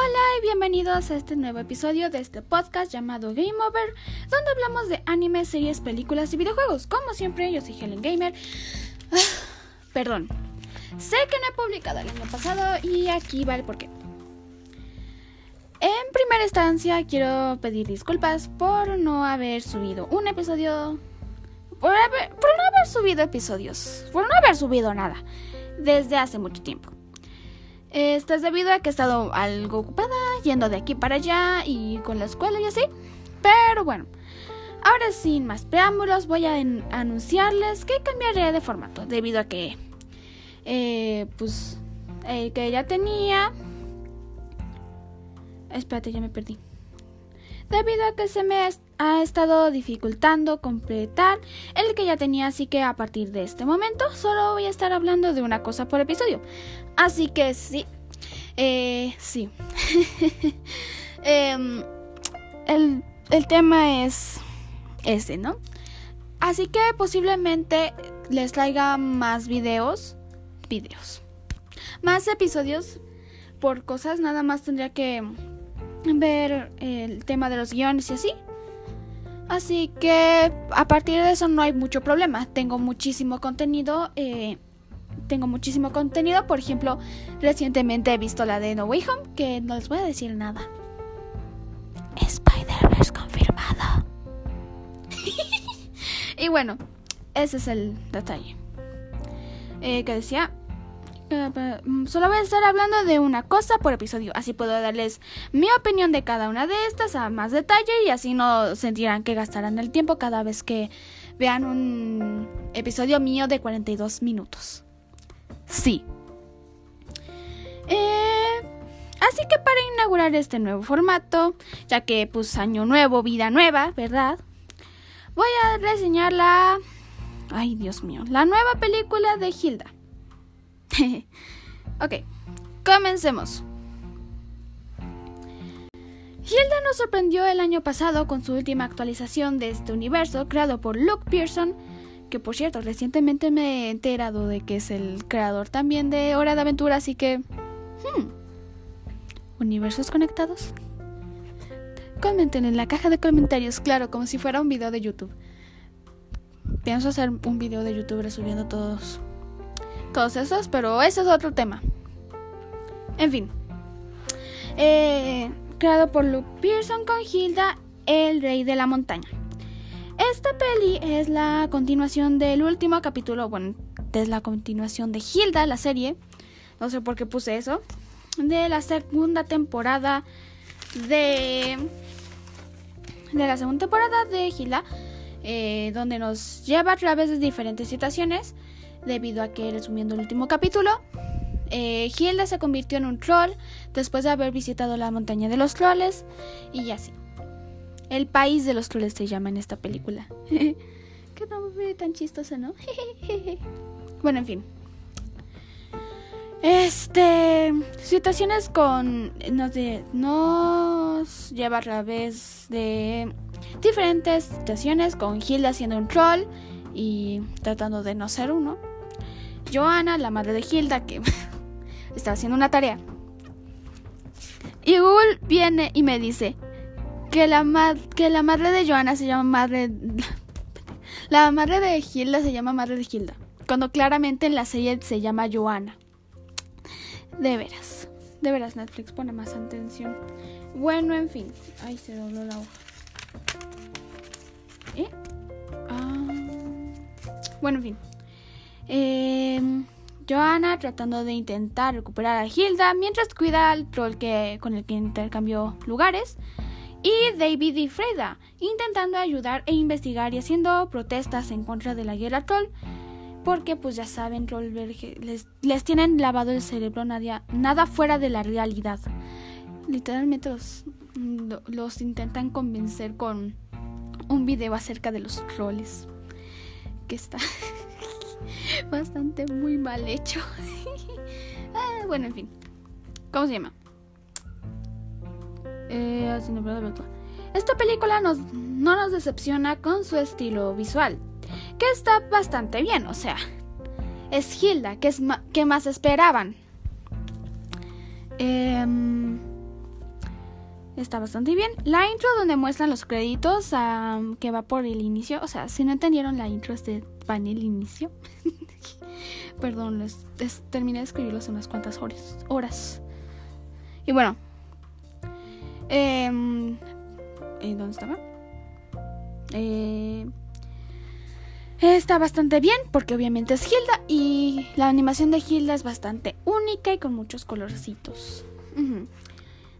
Hola y bienvenidos a este nuevo episodio de este podcast llamado Game Over, donde hablamos de anime, series, películas y videojuegos. Como siempre, yo soy Helen Gamer. Ah, perdón, sé que no he publicado el año pasado y aquí va el porqué. En primera instancia, quiero pedir disculpas por no haber subido un episodio. Por, haber- por no haber subido episodios. Por no haber subido nada. Desde hace mucho tiempo. Esto es debido a que he estado algo ocupada, yendo de aquí para allá y con la escuela y así. Pero bueno, ahora sin más preámbulos voy a anunciarles que cambiaré de formato debido a que, eh, pues, el que ya tenía... Espérate, ya me perdí. Debido a que se me ha estado dificultando completar el que ya tenía, así que a partir de este momento solo voy a estar hablando de una cosa por episodio. Así que sí. Eh, sí. Em, el, el tema es ese, ¿no? Así que posiblemente les traiga más videos. Videos. Más episodios. Por cosas, nada más tendría que ver el tema de los guiones y así. Así que a partir de eso no hay mucho problema. Tengo muchísimo contenido. eh, tengo muchísimo contenido. Por ejemplo, recientemente he visto la de No Way Home, que no les voy a decir nada. Spider-Verse confirmado. y bueno, ese es el detalle. Eh, que decía. Eh, mm, Solo voy a estar hablando de una cosa por episodio, así puedo darles mi opinión de cada una de estas a más detalle y así no sentirán que gastarán el tiempo cada vez que vean un episodio mío de 42 minutos. Sí. Eh, así que para inaugurar este nuevo formato, ya que pues año nuevo, vida nueva, ¿verdad? Voy a reseñar la... Ay, Dios mío, la nueva película de Hilda. ok, comencemos. Hilda nos sorprendió el año pasado con su última actualización de este universo creado por Luke Pearson, que por cierto recientemente me he enterado de que es el creador también de Hora de Aventura, así que... hmm, ¿Universos conectados? Comenten en la caja de comentarios, claro, como si fuera un video de YouTube. Pienso hacer un video de YouTube resumiendo todos todos esos, pero ese es otro tema. En fin. Eh, creado por Luke Pearson con Hilda, el rey de la montaña. Esta peli es la continuación del último capítulo, bueno, es la continuación de Hilda, la serie. No sé por qué puse eso. De la segunda temporada de... De la segunda temporada de Hilda. eh, donde nos lleva a través de diferentes situaciones debido a que, resumiendo el último capítulo, eh, Hilda se convirtió en un troll después de haber visitado la montaña de los trolles y así. El país de los trolles se llama en esta película. Qué nombre tan chistoso, ¿no? bueno, en fin. Este. Situaciones con. Nos, de- nos lleva a través de diferentes situaciones con Hilda siendo un troll y tratando de no ser uno. Joana, la madre de Hilda, que estaba haciendo una tarea. Y Google viene y me dice que la, que la madre de Joana se llama madre... La madre de Hilda se llama madre de Hilda. Cuando claramente en la serie se llama Joana. De veras. De veras, Netflix pone más atención. Bueno, en fin. Ay, se dobló la hoja. ¿Eh? Ah. Bueno, en fin. Eh, Joanna tratando de intentar recuperar a Hilda mientras cuida al troll que, con el que intercambió lugares. Y David y Freda intentando ayudar e investigar y haciendo protestas en contra de la guerra troll. Porque pues ya saben, Trollberg les, les tienen lavado el cerebro nada, nada fuera de la realidad. Literalmente los, lo- los intentan convencer con un video acerca de los trolls. Que está bastante muy mal hecho. Ah, bueno, en fin. ¿Cómo se llama? Eh, verlo. Esta película nos, no nos decepciona con su estilo visual, que está bastante bien, o sea, es Hilda, que es ¿qué más esperaban? Em, Está bastante bien. La intro donde muestran los créditos que va por el inicio. O sea, si no entendieron la intro, este en el inicio. Perdón, les, terminé de escribirlo unas cuantas horas. horas. Y bueno. Em, eh, ¿Dónde estaba? Eh, está bastante bien porque obviamente es Hilda y la animación de Hilda es bastante única y con muchos colorcitos.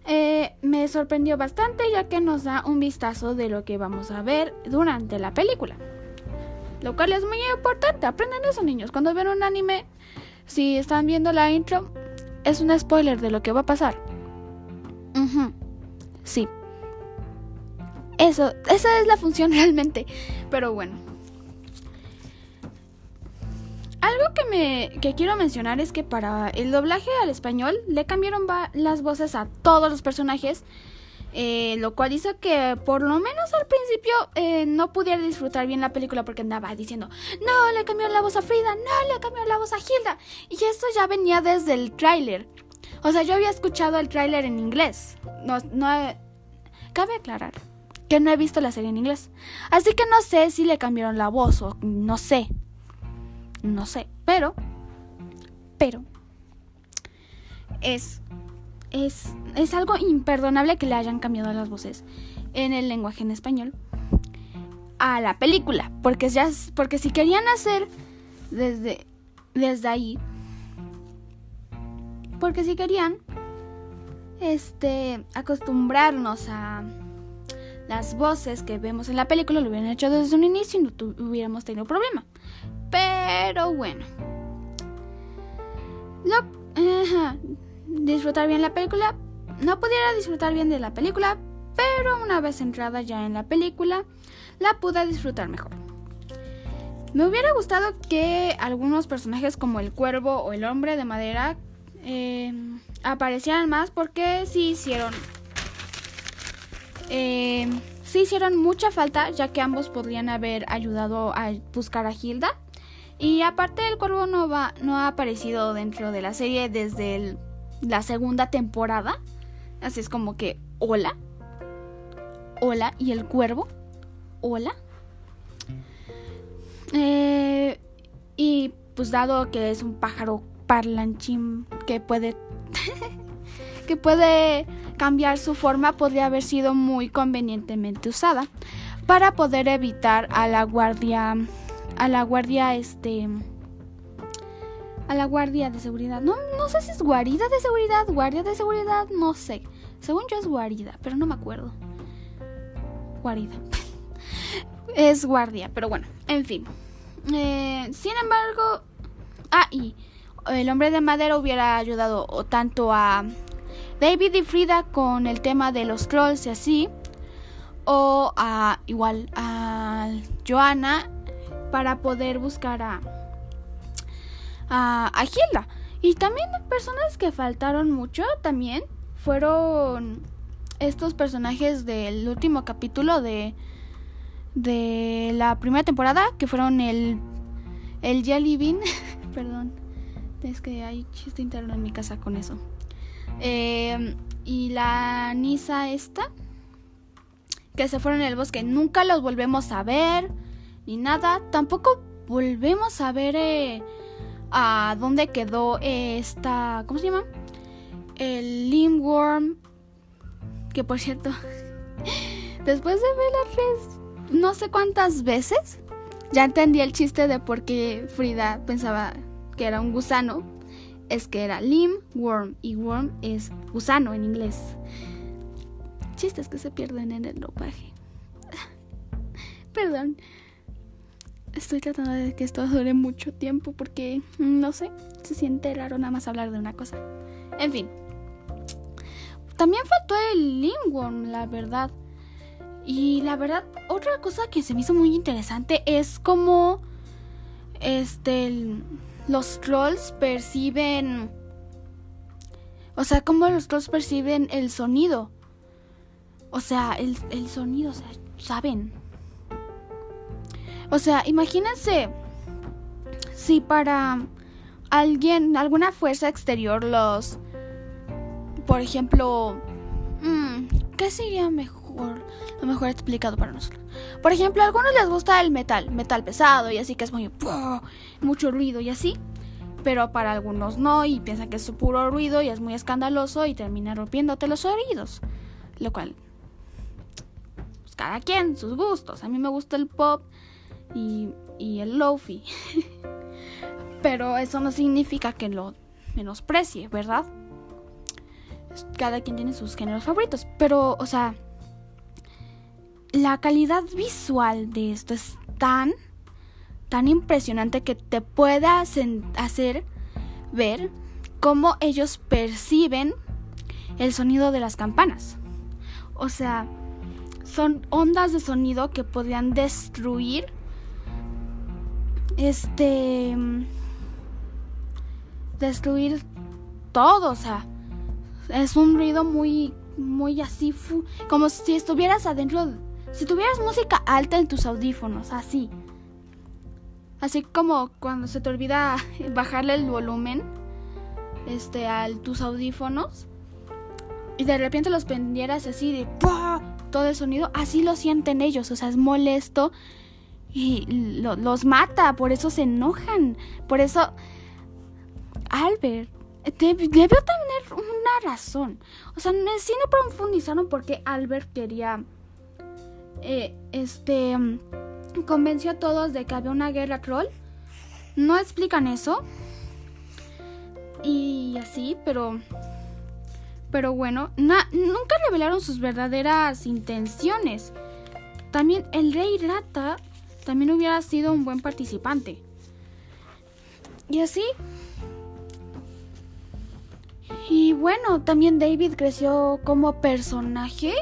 Eh, me sorprendió bastante ya que nos da un vistazo de lo que vamos a ver durante la película. Lo cual es muy importante. Aprendan eso, niños. Cuando ven un anime, si están viendo la intro, es un spoiler de lo que va a pasar. Sí. Eso, esa es la función realmente. Pero bueno. Algo que me que quiero mencionar es que para el doblaje al español le cambiaron las voces a todos los personajes, eh, lo cual hizo que por lo menos al principio eh, no pudiera disfrutar bien la película porque andaba diciendo, no, le cambió la voz a Frida, no, le cambió la voz a Hilda. Y esto ya venía desde el tráiler. O sea, yo había escuchado el tráiler en inglés. No, no, cabe aclarar que no he visto la serie en inglés. Así que no sé si le cambiaron la voz o no sé. No sé, pero, pero, es, es, es algo imperdonable que le hayan cambiado las voces en el lenguaje en español a la película, porque ya, porque si querían hacer desde, desde ahí, porque si querían, este, acostumbrarnos a las voces que vemos en la película, lo hubieran hecho desde un inicio y no hubiéramos tenido problema. Pero bueno. Disfrutar bien la película. No pudiera disfrutar bien de la película, pero una vez entrada ya en la película, la pude disfrutar mejor. Me hubiera gustado que algunos personajes como el cuervo o el hombre de madera eh, aparecieran más porque sí hicieron eh, sí hicieron mucha falta ya que ambos podrían haber ayudado a buscar a Hilda y aparte el cuervo no, va, no ha aparecido dentro de la serie desde la segunda temporada. Así es como que, hola. Hola. ¿Y el cuervo? Hola. Eh, y pues dado que es un pájaro parlanchín que puede... que puede cambiar su forma, podría haber sido muy convenientemente usada para poder evitar a la guardia a la guardia, este, a la guardia de seguridad. No, no sé si es guarida de seguridad, guardia de seguridad, no sé. Según yo es guarida, pero no me acuerdo. Guarida. es guardia, pero bueno, en fin. Eh, sin embargo, ah, y el hombre de madera hubiera ayudado tanto a David y Frida con el tema de los trolls y así, o a igual a Joanna para poder buscar a, a, Hilda. Y también personas que faltaron mucho también fueron estos personajes del último capítulo de, de la primera temporada, que fueron el, el Jelly Bean. Perdón, es que hay chiste interno en mi casa con eso. Em, y la Nisa esta, que se fueron en el bosque. Nunca los volvemos a ver ni nada. Tampoco volvemos a ver eh, a dónde quedó esta. ¿Cómo se llama? El Limworm. Que por cierto, después de verla tres, no sé cuántas veces, ya entendí el chiste de por qué Frida pensaba que era un gusano. Es que era Limworm y worm es gusano en inglés. Chistes que se pierden en el ropaje. Perdón. Estoy tratando de que esto dure mucho tiempo porque, mm, no sé, se siente raro nada más hablar de una cosa. En fin. También faltó el Lingworm, la verdad. Y la verdad, otra cosa que se me hizo muy interesante es cómo este los trolls perciben o sea, cómo los trolls perciben el sonido. O sea, el, el sonido, o sea, saben. O sea, imagínense si para alguien, alguna fuerza exterior los, por ejemplo, mm, ¿qué sería mejor, lo mejor explicado para nosotros? Por ejemplo, a algunos les gusta el metal, metal pesado y así que es muy mucho ruido y así, pero para algunos no y piensan que es puro ruido y es muy escandaloso y termina rompiéndote los oídos, lo cual pues, cada quien sus gustos. A mí me gusta el pop y, el lofi, pero eso no significa que lo menosprecie, ¿verdad? cada quien tiene sus géneros favoritos. Pero, o sea, la calidad visual de esto es tan, tan impresionante que te pueda hacer ver cómo ellos perciben el sonido de las campanas. O sea, son ondas de sonido que podrían destruir este destruir todo, o sea, es un ruido muy, muy así, como si estuvieras adentro, si tuvieras música alta en tus audífonos, así. Así como cuando se te olvida bajarle el volumen este, a tus audífonos y de repente los prendieras así de todo el sonido, así lo sienten ellos, o sea, es molesto y los mata, por eso se enojan, por eso Albert debió tener una razón. O sea, sí no profundizaron porque Albert quería. Eh, este. Convenció a todos de que había una guerra troll. No explican eso. Y así, pero. Pero bueno, nunca revelaron sus verdaderas intenciones. También el rey rata también hubiera sido un buen participante. Y así, y bueno, también David creció como personaje.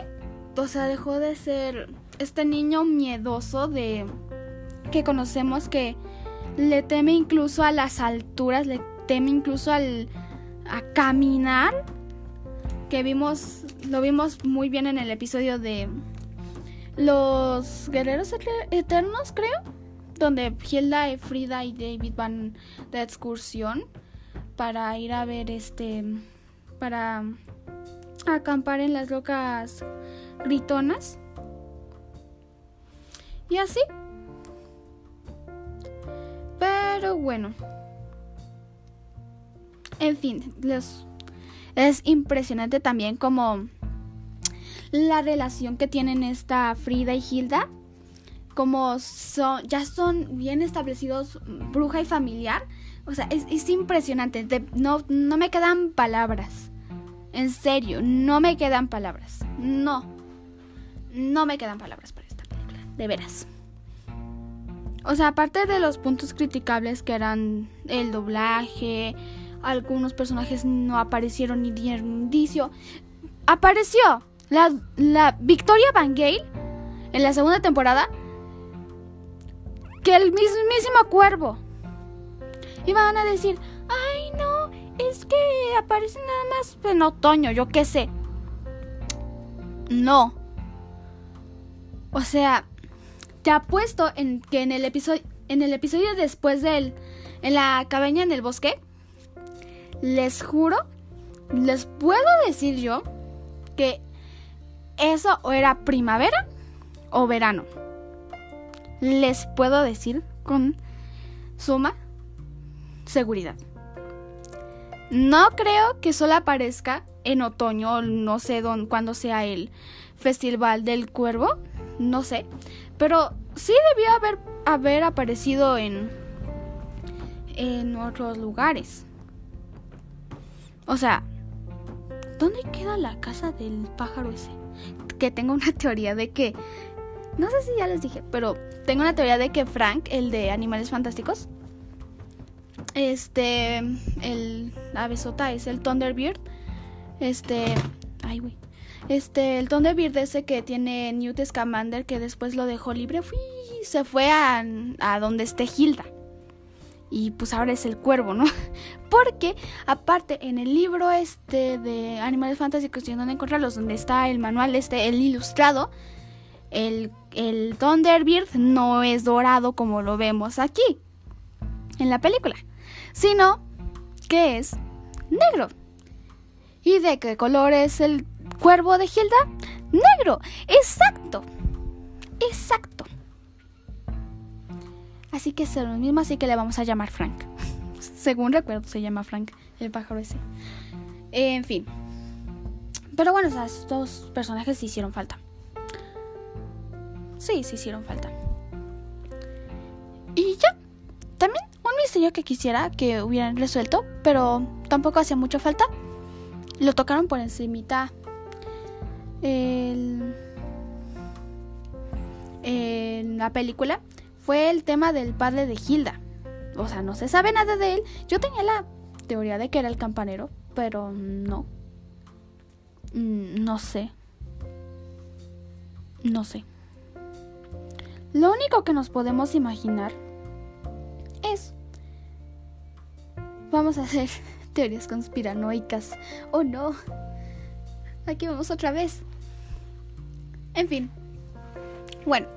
O sea, dejó de ser este niño miedoso de que conocemos que le teme incluso a las alturas, le teme incluso al a caminar. Que vimos, lo vimos muy bien en el episodio de los guerreros eternos, creo, donde Hilda, Frida y David van de excursión para ir a ver este para acampar en las rocas gritonas. Y así. Pero bueno. En fin, es impresionante también como la relación que tienen esta Frida y Hilda. Como son, ya son bien establecidos bruja y familiar. O sea, es, impresionante. no, no me quedan palabras. En serio, no me quedan palabras. No. No me quedan palabras para esta película. De veras. O sea, aparte de los puntos criticables que eran el doblaje, algunos personajes no aparecieron ni dieron indicio. Apareció la, la Victoria Van Gale en la segunda temporada que el mismísimo cuervo. Y van a decir, ay no, es que aparece nada más en otoño, yo qué sé. No. O sea, te apuesto en que en el episodio, en el episodio después del, en la cabaña en el bosque, les juro, les puedo decir yo que eso o era primavera o verano. Les puedo decir con suma seguridad. No creo que solo aparezca en otoño, no sé dónde, cuándo sea el Festival del Cuervo, no sé, pero sí debió haber, haber aparecido en, en otros lugares. O sea, ¿dónde queda la casa del pájaro ese? Que tengo una teoría de que, no sé si ya les dije, pero tengo una teoría de que Frank, el de Animales Fantásticos, este, el avesota es el Thunderbird. Este, ay, güey. Este, el Thunderbird ese que tiene Newt Scamander que después lo dejó libre, fui, se fue a, a donde esté Hilda. Y pues ahora es el cuervo, ¿no? Porque aparte en el libro este de Animales Fantásticos y donde encontrarlos, donde está el manual este, el ilustrado, el, el Thunderbird no es dorado como lo vemos aquí en la película sino que es negro. ¿Y de qué color es el cuervo de Hilda? Negro, exacto. Exacto. Así que es lo mismo, así que le vamos a llamar Frank. Según recuerdo, se llama Frank, el pájaro ese. En fin. Pero bueno, estos personajes sí hicieron falta. Sí, sí hicieron falta. Y ya. También un misterio que quisiera que hubieran resuelto, pero tampoco hacía mucho falta. Lo tocaron por encimita. El, en la película fue el tema del padre de Hilda. O sea, no se sabe nada de él. Yo tenía la teoría de que era el campanero, pero no. Mm, no sé. No sé. Lo único que nos podemos imaginar es... Vamos a hacer teorías conspiranoicas. Oh no. Aquí vamos otra vez. En fin. Bueno.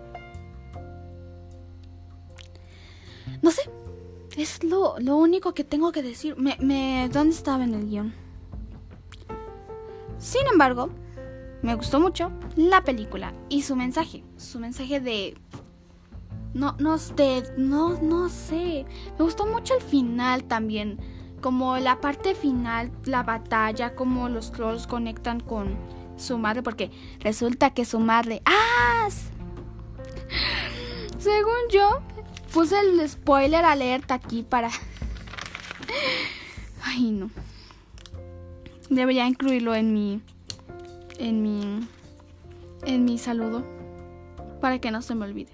Es lo, único que tengo que decir. Me, me, ¿Dónde estaba en el guion? Sin embargo, me gustó mucho la película y su mensaje. Su mensaje de. No, no, de, no, no sé. Me gustó mucho el final también. Como la parte final, la batalla, como los trolls conectan con su madre. Porque resulta que su madre. ¡Ah! Según yo, Puse el spoiler alerta aquí para... Ay, no. Debería incluirlo en mi... En mi... En mi saludo. Para que no se me olvide.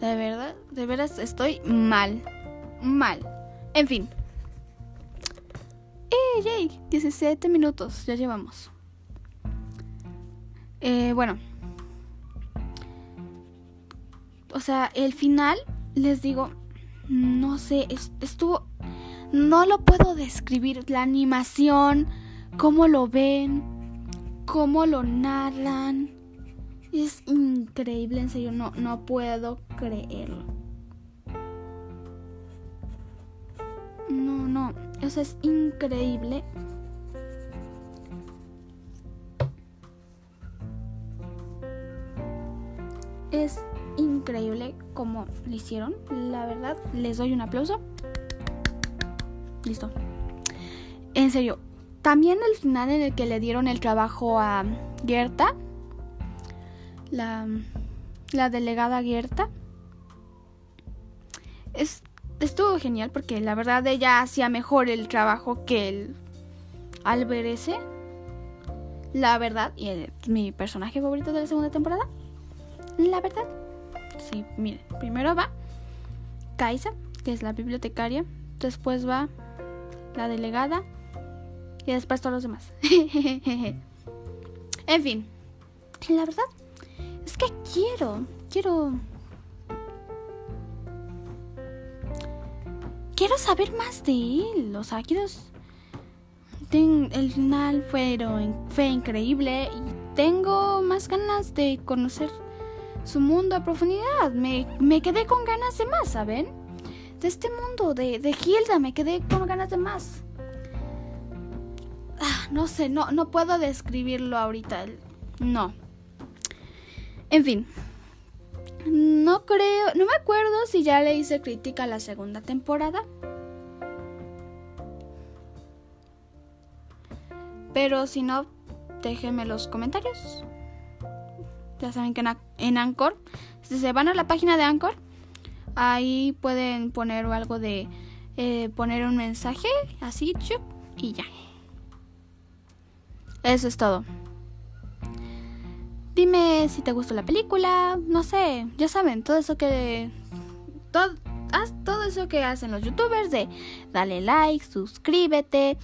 De verdad, de veras estoy mal. Mal. En fin. ¡Eh, Jake! 17 minutos, ya llevamos. Eh, bueno o sea, el final, les digo, no sé, estuvo, no lo puedo describir, la animación, cómo lo ven, cómo lo narran, es increíble, en serio, no, no puedo creerlo. No, no, o sea, es increíble. Es increíble como lo hicieron. La verdad, les doy un aplauso. Listo. En serio, también el final en el que le dieron el trabajo a Gerta, la, delegada Gerta, es, estuvo genial porque la verdad ella hacía mejor el trabajo que el Alberese. La verdad, y mi personaje favorito de la segunda temporada. La verdad, Sí, miren, primero va Kaisa, que es la bibliotecaria, después va la delegada y después todos los demás. en fin, la verdad es que quiero, quiero... Quiero saber más de él, o sea, quiero... el final fue, fue increíble y tengo más ganas de conocer su mundo a profundidad. Me, me quedé con ganas de más, ¿saben? De este mundo, de, de Hilda, me quedé con ganas de más. Ah, no sé, no, no puedo describirlo ahorita. No. En fin. No creo, no me acuerdo si ya le hice crítica a la segunda temporada. Pero si no, déjenme los comentarios. Ya saben que en, Anchor, si se van a la página de Anchor, ahí pueden poner algo de eh, poner un mensaje así, chup, y ya. Eso es todo. Dime si te gustó la película, no sé, ya saben, todo eso que todo, todo eso que hacen los youtubers de dale like, suscríbete,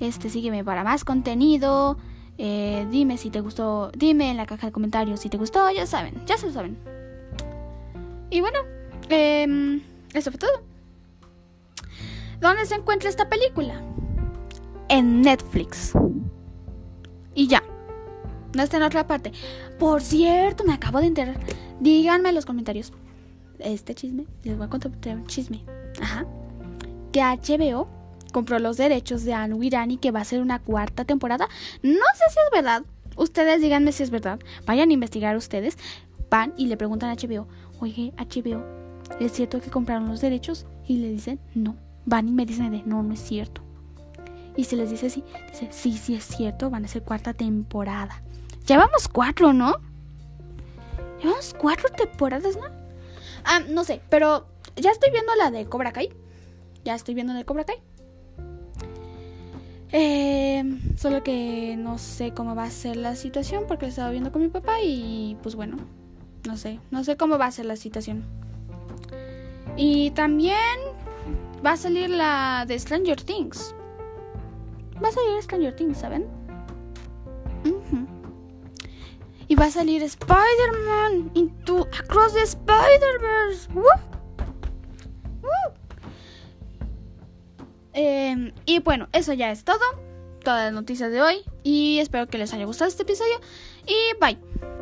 este sígueme para más contenido. Eh, dime si te gustó, dime en la caja de comentarios si te gustó, ya saben, ya se lo saben. Y bueno, eh, eso fue todo. ¿Dónde se encuentra esta película? En Netflix. Y ya. No está en otra parte. Por cierto, me acabo de enterar. Díganme en los comentarios. Este chisme. Les voy a contar un chisme. Ajá. Que HBO compró los derechos de Anu Irani que va a ser una cuarta temporada. No sé si es verdad Ustedes díganme si es verdad. Vayan a investigar ustedes. Van y le preguntan a HBO, oye, HBO, ¿es cierto que compraron los derechos? Y le dicen, no. Van y me dicen, no, no es cierto. Y se les dice sí, dice, sí, sí es cierto, van a ser cuarta temporada. Llevamos cuatro, ¿no? Llevamos cuatro temporadas, ¿no? Ah, no sé, pero ya estoy viendo la de Cobra Kai. Ya estoy viendo la de Cobra Kai. Eh, solo que no sé cómo va a ser la situación porque lo estaba viendo con mi papá y pues bueno, no sé, no sé cómo va a ser la situación. Y también va a salir la de Stranger Things. Va a salir Stranger Things, ¿saben? Y va a salir Spider-Man into Across the Spider-Verse. Em, y bueno, eso ya es todo. Todas las noticias de hoy. Y espero que les haya gustado este episodio. Y bye.